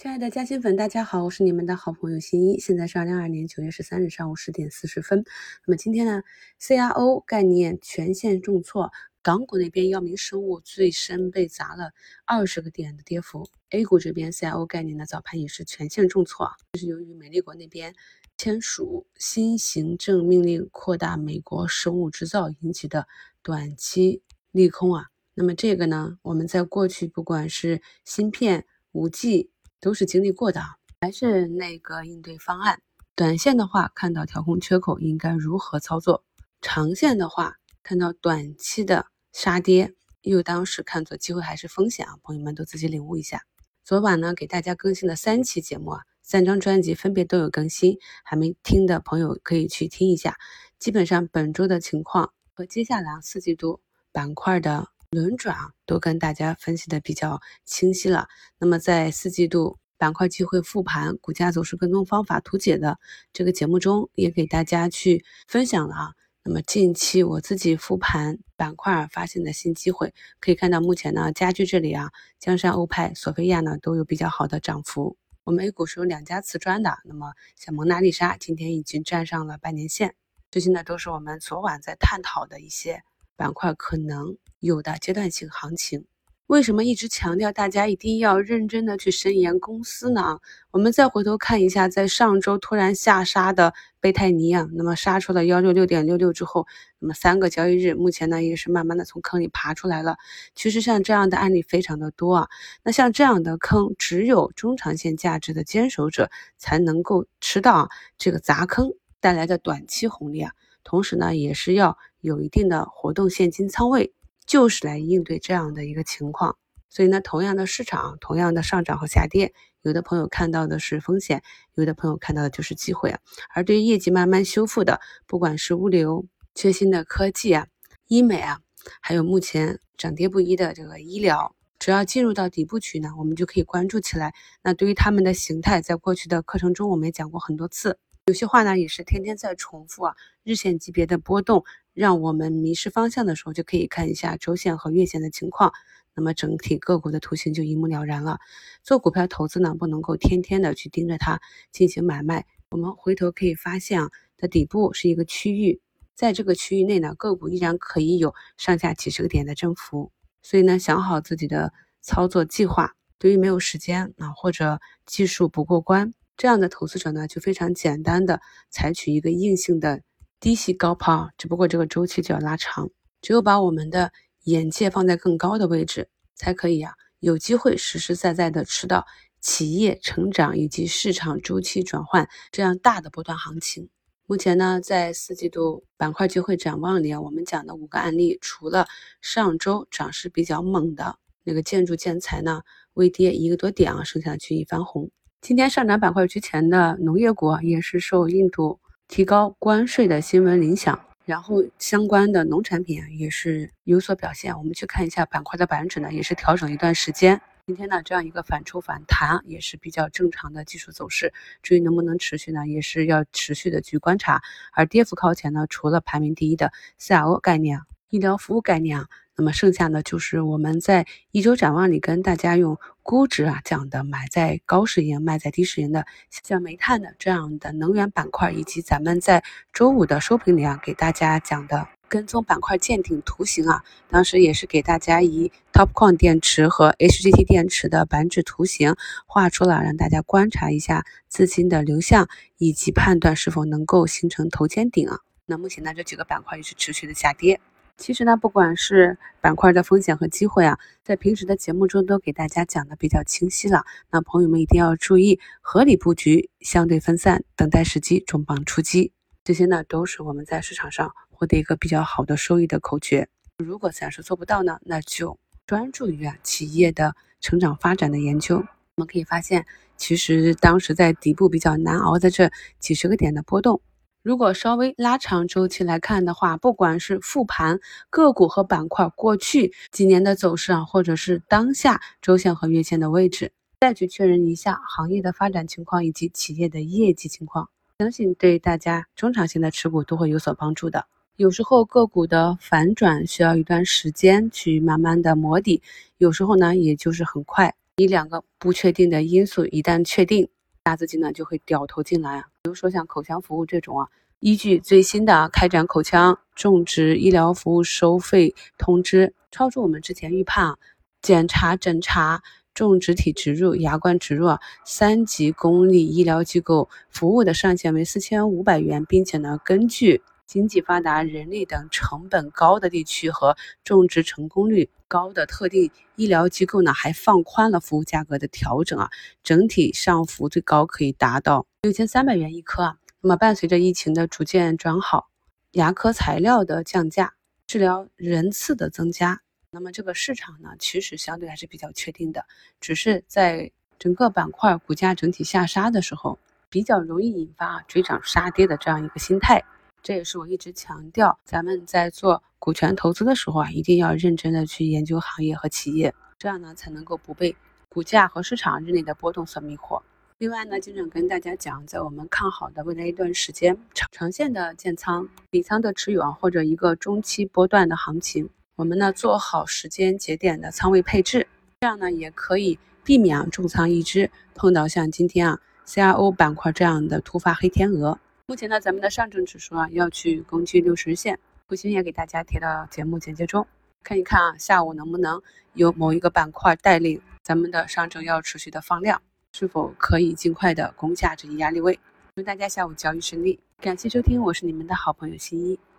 亲爱的嘉兴粉，大家好，我是你们的好朋友新一。现在是二零二二年九月十三日上午十点四十分。那么今天呢，CRO 概念全线重挫，港股那边药明生物最深被砸了二十个点的跌幅。A 股这边 CRO 概念呢早盘也是全线重挫，这是由于美丽国那边签署新行政命令，扩大美国生物制造引起的短期利空啊。那么这个呢，我们在过去不管是芯片、五 G。都是经历过的，还是那个应对方案。短线的话，看到调控缺口应该如何操作；长线的话，看到短期的杀跌，又当是看作机会还是风险啊？朋友们都自己领悟一下。昨晚呢，给大家更新了三期节目啊，三张专辑分别都有更新，还没听的朋友可以去听一下。基本上本周的情况和接下来四季度板块的。轮转啊，都跟大家分析的比较清晰了。那么在四季度板块机会复盘、股价走势跟踪方法图解的这个节目中，也给大家去分享了啊。那么近期我自己复盘板块发现的新机会，可以看到目前呢，家居这里啊，江山、欧派、索菲亚呢都有比较好的涨幅。我们 A 股是有两家瓷砖的，那么像蒙娜丽莎今天已经站上了半年线。这些呢都是我们昨晚在探讨的一些板块可能。有的阶段性行情，为什么一直强调大家一定要认真的去深研公司呢？我们再回头看一下，在上周突然下杀的贝泰尼啊，那么杀出了幺六六点六六之后，那么三个交易日，目前呢也是慢慢的从坑里爬出来了。其实像这样的案例非常的多啊。那像这样的坑，只有中长线价值的坚守者才能够吃到这个砸坑带来的短期红利啊。同时呢，也是要有一定的活动现金仓位。就是来应对这样的一个情况，所以呢，同样的市场，同样的上涨和下跌，有的朋友看到的是风险，有的朋友看到的就是机会啊。而对于业绩慢慢修复的，不管是物流、缺芯的科技啊、医美啊，还有目前涨跌不一的这个医疗，只要进入到底部区呢，我们就可以关注起来。那对于他们的形态，在过去的课程中我们也讲过很多次，有些话呢也是天天在重复啊。日线级别的波动。让我们迷失方向的时候，就可以看一下周线和月线的情况，那么整体个股的图形就一目了然了。做股票投资呢，不能够天天的去盯着它进行买卖。我们回头可以发现啊，的底部是一个区域，在这个区域内呢，个股依然可以有上下几十个点的振幅。所以呢，想好自己的操作计划。对于没有时间啊，或者技术不过关这样的投资者呢，就非常简单的采取一个硬性的。低吸高抛，只不过这个周期就要拉长。只有把我们的眼界放在更高的位置，才可以啊，有机会实实在在的吃到企业成长以及市场周期转换这样大的波段行情。目前呢，在四季度板块机会展望里啊，我们讲的五个案例，除了上周涨势比较猛的那个建筑建材呢，微跌一个多点啊，剩下的区域翻红。今天上涨板块居前的农业股也是受印度。提高关税的新闻影响，然后相关的农产品也是有所表现。我们去看一下板块的板指呢，也是调整一段时间。今天呢这样一个反抽反弹也是比较正常的技术走势。至于能不能持续呢，也是要持续的去观察。而跌幅靠前呢，除了排名第一的 CRO 概念、医疗服务概念。那么剩下呢，就是我们在一周展望里跟大家用估值啊讲的，买在高市盈，卖在低市盈的，像煤炭的这样的能源板块，以及咱们在周五的收评里啊给大家讲的跟踪板块见顶图形啊，当时也是给大家以 TOPCon 电池和 HGT 电池的板指图形画出了，让大家观察一下资金的流向，以及判断是否能够形成头肩顶啊。那目前呢，这几个板块也是持续的下跌。其实呢，不管是板块的风险和机会啊，在平时的节目中都给大家讲的比较清晰了。那朋友们一定要注意合理布局，相对分散，等待时机重磅出击。这些呢，都是我们在市场上获得一个比较好的收益的口诀。如果暂时做不到呢，那就专注于啊企业的成长发展的研究。我们可以发现，其实当时在底部比较难熬的这几十个点的波动。如果稍微拉长周期来看的话，不管是复盘个股和板块过去几年的走势啊，或者是当下周线和月线的位置，再去确认一下行业的发展情况以及企业的业绩情况，相信对大家中长线的持股都会有所帮助的。有时候个股的反转需要一段时间去慢慢的磨底，有时候呢也就是很快。一两个不确定的因素一旦确定，大资金呢就会掉头进来啊。比如说像口腔服务这种啊，依据最新的开展口腔种植医疗服务收费通知，超出我们之前预判啊，检查诊查。种植体植入、牙冠植入，三级公立医疗机构服务的上限为四千五百元，并且呢，根据经济发达、人力等成本高的地区和种植成功率高的特定医疗机构呢，还放宽了服务价格的调整啊，整体上浮最高可以达到六千三百元一颗啊。那么，伴随着疫情的逐渐转好，牙科材料的降价，治疗人次的增加。那么这个市场呢，其实相对还是比较确定的，只是在整个板块股价整体下杀的时候，比较容易引发追涨杀跌的这样一个心态。这也是我一直强调，咱们在做股权投资的时候啊，一定要认真的去研究行业和企业，这样呢才能够不被股价和市场日内的波动所迷惑。另外呢，经常跟大家讲，在我们看好的未来一段时间，长长线的建仓、底仓的持有啊，或者一个中期波段的行情。我们呢做好时间节点的仓位配置，这样呢也可以避免重仓一只碰到像今天啊 CRO 板块这样的突发黑天鹅。目前呢咱们的上证指数啊要去攻击六十日线，不行也给大家贴到节目简介中，看一看啊下午能不能有某一个板块带领咱们的上证要持续的放量，是否可以尽快的攻下这一压力位？祝大家下午交易顺利，感谢收听，我是你们的好朋友新一。